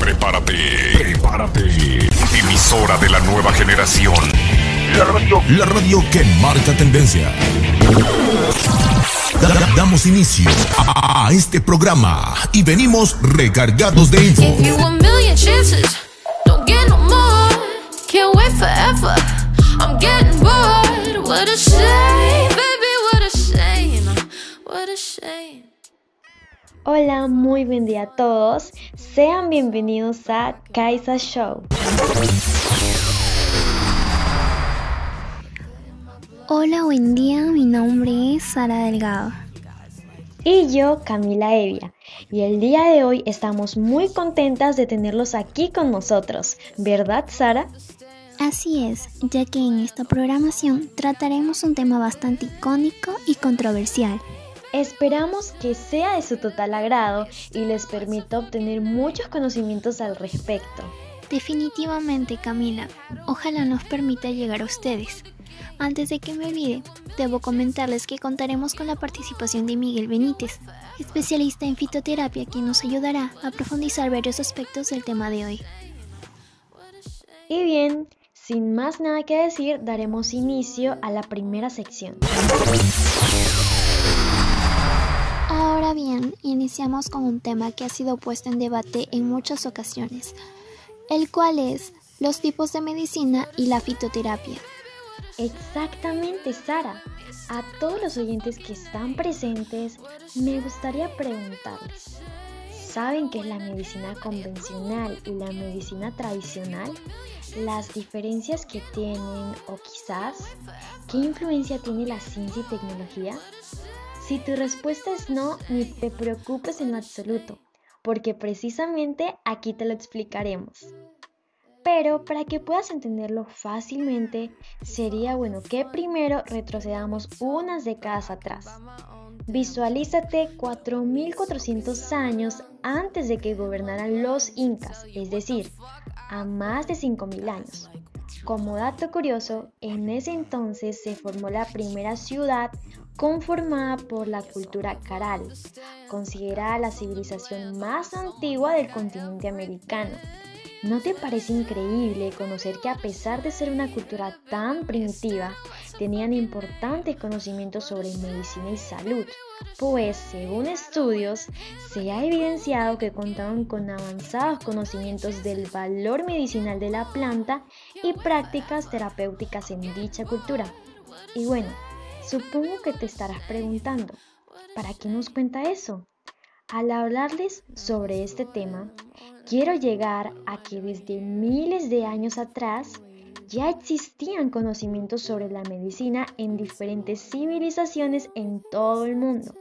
Prepárate, prepárate. Emisora de la nueva generación. La radio, la radio que marca tendencia. damos inicio a, este programa y venimos recargados de info. I'm getting. What a Hola, muy buen día a todos. Sean bienvenidos a Kaisa Show. Hola, buen día. Mi nombre es Sara Delgado. Y yo, Camila Evia. Y el día de hoy estamos muy contentas de tenerlos aquí con nosotros. ¿Verdad, Sara? Así es, ya que en esta programación trataremos un tema bastante icónico y controversial. Esperamos que sea de su total agrado y les permita obtener muchos conocimientos al respecto. Definitivamente, Camila. Ojalá nos permita llegar a ustedes. Antes de que me olvide, debo comentarles que contaremos con la participación de Miguel Benítez, especialista en fitoterapia, quien nos ayudará a profundizar varios aspectos del tema de hoy. Y bien, sin más nada que decir, daremos inicio a la primera sección. Ahora bien, iniciamos con un tema que ha sido puesto en debate en muchas ocasiones, el cual es los tipos de medicina y la fitoterapia. Exactamente, Sara. A todos los oyentes que están presentes, me gustaría preguntarles, ¿saben qué es la medicina convencional y la medicina tradicional? las diferencias que tienen o quizás qué influencia tiene la ciencia y tecnología? Si tu respuesta es no, ni te preocupes en lo absoluto, porque precisamente aquí te lo explicaremos. Pero para que puedas entenderlo fácilmente, sería bueno que primero retrocedamos unas décadas atrás. Visualízate 4.400 años antes de que gobernaran los incas, es decir, a más de 5.000 años. Como dato curioso, en ese entonces se formó la primera ciudad conformada por la cultura caral, considerada la civilización más antigua del continente americano. ¿No te parece increíble conocer que a pesar de ser una cultura tan primitiva, tenían importantes conocimientos sobre medicina y salud? Pues, según estudios, se ha evidenciado que contaban con avanzados conocimientos del valor medicinal de la planta y prácticas terapéuticas en dicha cultura. Y bueno, supongo que te estarás preguntando, ¿para qué nos cuenta eso? Al hablarles sobre este tema, quiero llegar a que desde miles de años atrás ya existían conocimientos sobre la medicina en diferentes civilizaciones en todo el mundo,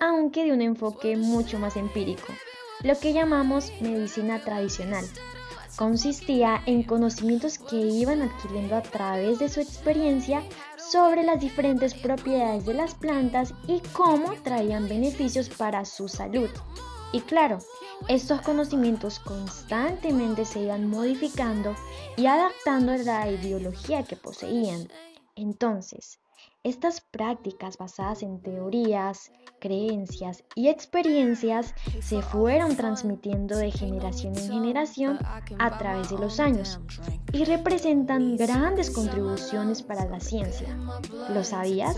aunque de un enfoque mucho más empírico, lo que llamamos medicina tradicional. Consistía en conocimientos que iban adquiriendo a través de su experiencia sobre las diferentes propiedades de las plantas y cómo traían beneficios para su salud. Y claro, estos conocimientos constantemente se iban modificando y adaptando a la ideología que poseían. Entonces, estas prácticas basadas en teorías, creencias y experiencias se fueron transmitiendo de generación en generación a través de los años y representan grandes contribuciones para la ciencia. ¿Lo sabías?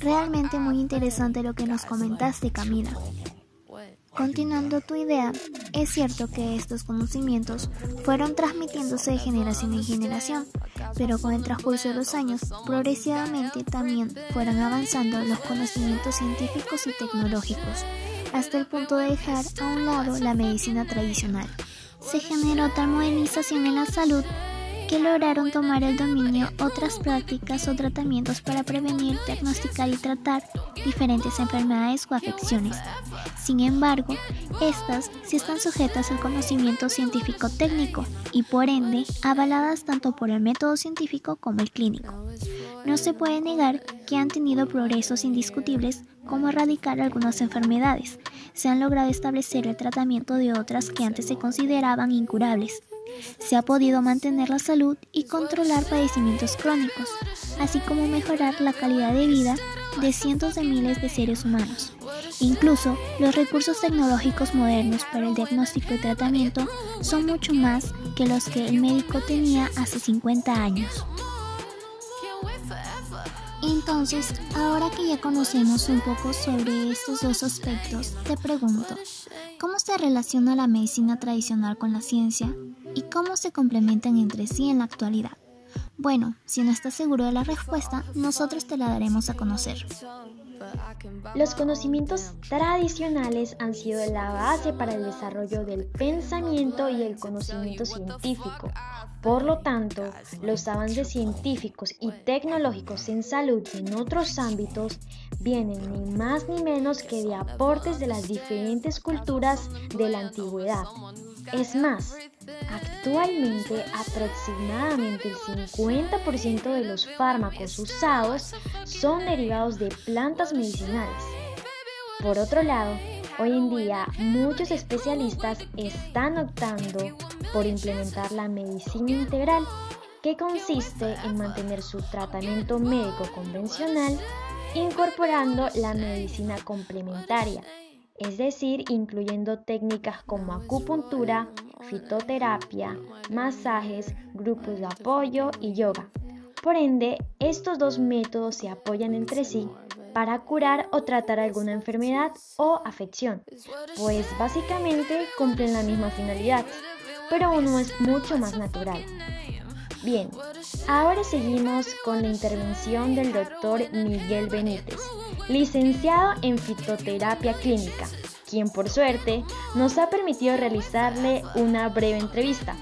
Realmente muy interesante lo que nos comentaste, Camila. Continuando tu idea, es cierto que estos conocimientos fueron transmitiéndose de generación en generación, pero con el transcurso de los años, progresivamente también fueron avanzando los conocimientos científicos y tecnológicos, hasta el punto de dejar a un lado la medicina tradicional. Se generó tal modernización en la salud que lograron tomar el dominio otras prácticas o tratamientos para prevenir, diagnosticar y tratar diferentes enfermedades o afecciones. Sin embargo, estas sí están sujetas al conocimiento científico técnico y por ende avaladas tanto por el método científico como el clínico. No se puede negar que han tenido progresos indiscutibles como erradicar algunas enfermedades. Se han logrado establecer el tratamiento de otras que antes se consideraban incurables se ha podido mantener la salud y controlar padecimientos crónicos, así como mejorar la calidad de vida de cientos de miles de seres humanos. Incluso los recursos tecnológicos modernos para el diagnóstico y tratamiento son mucho más que los que el médico tenía hace 50 años. Entonces, ahora que ya conocemos un poco sobre estos dos aspectos, te pregunto, ¿cómo se relaciona la medicina tradicional con la ciencia y cómo se complementan entre sí en la actualidad? Bueno, si no estás seguro de la respuesta, nosotros te la daremos a conocer. Los conocimientos tradicionales han sido la base para el desarrollo del pensamiento y el conocimiento científico. Por lo tanto, los avances científicos y tecnológicos en salud y en otros ámbitos vienen ni más ni menos que de aportes de las diferentes culturas de la antigüedad. Es más, actualmente aproximadamente el 50% de los fármacos usados son derivados de plantas medicinales. Por otro lado, hoy en día muchos especialistas están optando por implementar la medicina integral, que consiste en mantener su tratamiento médico convencional incorporando la medicina complementaria, es decir, incluyendo técnicas como acupuntura, fitoterapia, masajes, grupos de apoyo y yoga. Por ende, estos dos métodos se apoyan entre sí para curar o tratar alguna enfermedad o afección, pues básicamente cumplen la misma finalidad, pero uno es mucho más natural. Bien, ahora seguimos con la intervención del doctor Miguel Benítez, licenciado en fitoterapia clínica, quien por suerte nos ha permitido realizarle una breve entrevista.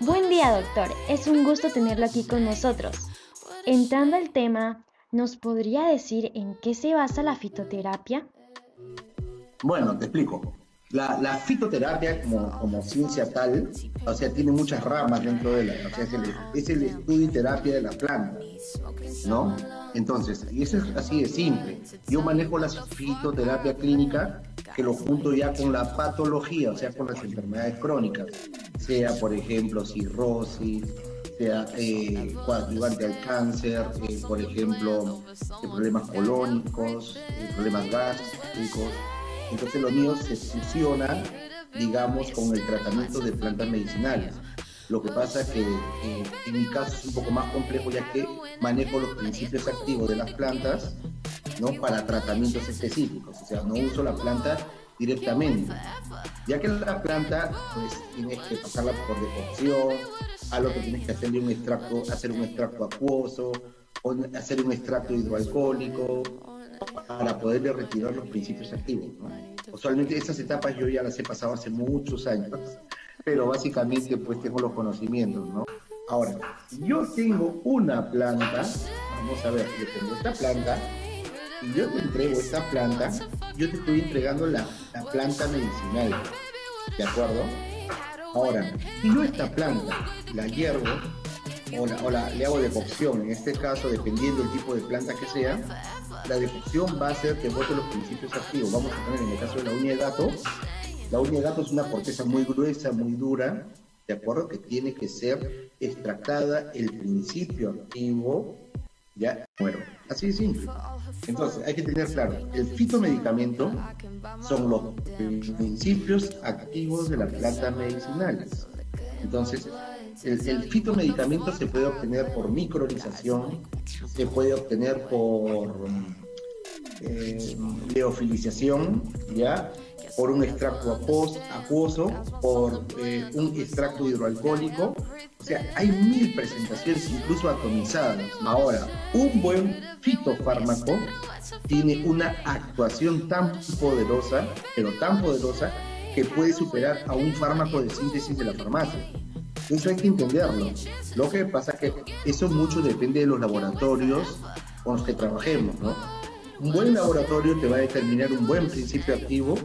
Buen día doctor, es un gusto tenerlo aquí con nosotros. Entrando al tema, ¿nos podría decir en qué se basa la fitoterapia? Bueno, te explico. La, fitoterapia como, como, ciencia tal, o sea, tiene muchas ramas dentro de la, o sea, es el, es el estudio y terapia de la planta, ¿no? Entonces, y eso es así de simple. Yo manejo la fitoterapia clínica que lo junto ya con la patología, o sea, con las enfermedades crónicas, sea, por ejemplo, cirrosis, sea eh, coadyuvante al cáncer, eh, por ejemplo, eh, problemas colónicos, eh, problemas gástricos, entonces los míos se fusionan, digamos, con el tratamiento de plantas medicinales. Lo que pasa es que eh, en mi caso es un poco más complejo ya que manejo los principios activos de las plantas ¿no? para tratamientos específicos. O sea, no uso la planta directamente. Ya que la planta, pues tienes que pasarla por decocción, a lo que tienes que hacerle un extracto, hacer un extracto acuoso, o hacer un extracto hidroalcohólico, para poderle retirar los principios activos. Usualmente esas etapas yo ya las he pasado hace muchos años, pero básicamente pues tengo los conocimientos, ¿no? Ahora, yo tengo una planta, vamos a ver, yo tengo esta planta, y yo te entrego esta planta, yo te estoy entregando la, la planta medicinal, ¿de acuerdo? Ahora, si yo esta planta la hiervo, o, la, o la, le hago decocción, en este caso, dependiendo del tipo de planta que sea, la decocción va a hacer que bote los principios activos. Vamos a poner en el caso de la uña de gato, la uña de gato es una corteza muy gruesa, muy dura, ¿de acuerdo? Que tiene que ser extractada el principio activo, ya muero. Así de simple. Entonces, hay que tener claro, el fitomedicamento son los principios activos de las plantas medicinales. Entonces, el, fitomedicamento se puede obtener por micronización, se puede obtener por eh, leofilización, ¿ya? Por un extracto acuoso, por eh, un extracto hidroalcohólico. O sea, hay mil presentaciones, incluso atomizadas. Ahora, un buen fitofármaco tiene una actuación tan poderosa, pero tan poderosa, que puede superar a un fármaco de síntesis de la farmacia. Eso hay que entenderlo. Lo que pasa es que eso mucho depende de los laboratorios con los que trabajemos, ¿no? Un buen laboratorio te va a determinar un buen principio activo,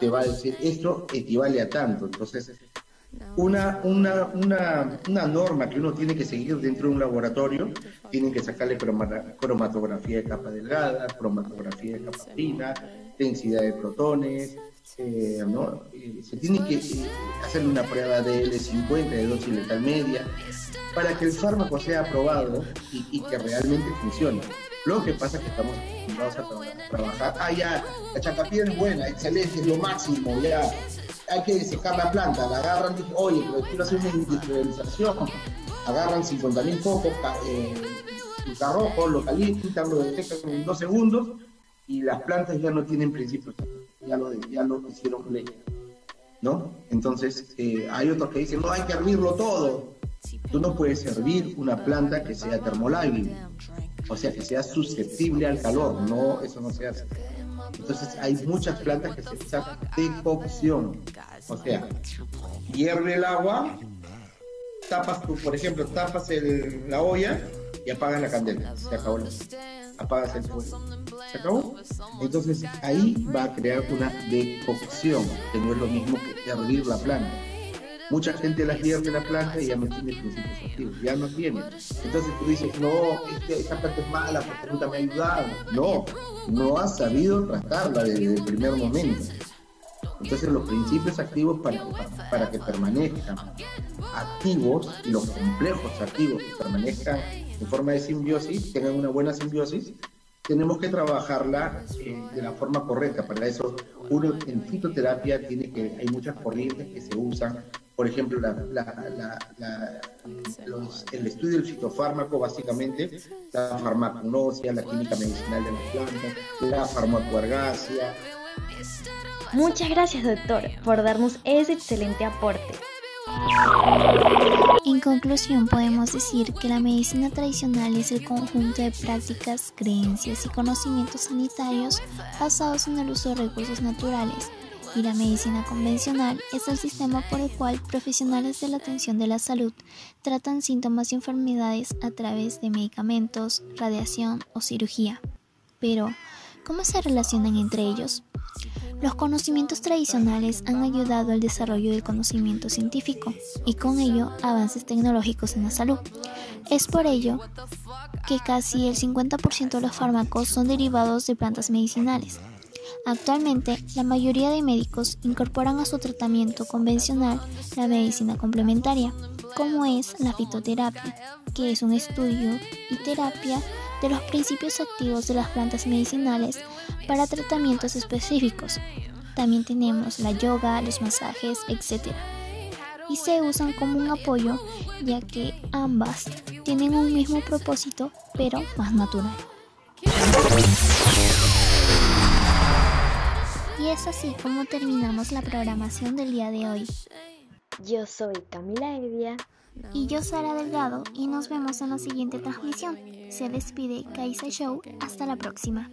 te va a decir esto equivale a tanto. Entonces, una, una, una, una, norma que uno tiene que seguir dentro de un laboratorio, tienen que sacarle cromatografía de capa delgada, cromatografía de capa fina, densidad de protones, eh, ¿no? se tiene que eh, hacerle una prueba de L50, de dosis letal media, para que el fármaco sea aprobado y, que realmente funcione. Lo que pasa es que estamos acostumbrados a trabajar. Ah, ya, la chacapiedra es buena, excelente, es lo máximo, ya. Hay que secar la planta, la agarran, y oye, pero quiero hacer una industrialización. Agarran 50.000 focos, eh, carrojo, lo calientan, lo detectan en dos segundos y las plantas ya no tienen principios, ya lo, ya lo hicieron ley. ¿No? Entonces, eh, hay otros que dicen, no, hay que hervirlo todo. Tú no puedes hervir una planta que sea termolábil, o sea, que sea susceptible al calor, no, eso no se hace. Entonces, hay muchas plantas que se usan de cocción, o sea, hierve el agua, tapas, por ejemplo, tapas la olla y apagas la candela, se acabó la apagas el fuego. ¿Se acabó? Entonces ahí va a crear una decocción, que no es lo mismo que hervir la planta. Mucha gente la hierve la planta y ya no tiene principios activos, ya no tiene. Entonces tú dices, no, este, esta planta es mala porque nunca me ha ayudado. No, no has sabido tratarla desde el primer momento. Entonces los principios activos para, para, que permanezcan activos, los complejos activos que permanezcan en forma de simbiosis, tengan una buena simbiosis, tenemos que trabajarla eh, de la forma correcta. Para eso, uno en fitoterapia tiene que, hay muchas corrientes que se usan. Por ejemplo, el estudio del fitofármaco, básicamente, la farmacognosia, la química medicinal de las plantas, la farmacoergasia, Muchas gracias doctor por darnos ese excelente aporte. En conclusión, podemos decir que la medicina tradicional es el conjunto de prácticas, creencias y conocimientos sanitarios basados en el uso de recursos naturales, y la medicina convencional es el sistema por el cual profesionales de la atención de la salud tratan síntomas y enfermedades a través de medicamentos, radiación o cirugía. Pero, ¿cómo se relacionan entre ellos? Los conocimientos tradicionales han ayudado al desarrollo del conocimiento científico y con ello avances tecnológicos en la salud. Es por ello que casi el 50% de los fármacos son derivados de plantas medicinales. Actualmente, la mayoría de médicos incorporan a su tratamiento convencional la medicina complementaria, como es la fitoterapia, que es un estudio y terapia de los principios activos de las plantas medicinales para tratamientos específicos. También tenemos la yoga, los masajes, etc. Y se usan como un apoyo ya que ambas tienen un mismo propósito pero más natural. Y es así como terminamos la programación del día de hoy. Yo soy Camila Evia. Y yo Sara Delgado y nos vemos en la siguiente transmisión. Se despide Kaisa Show. Hasta la próxima.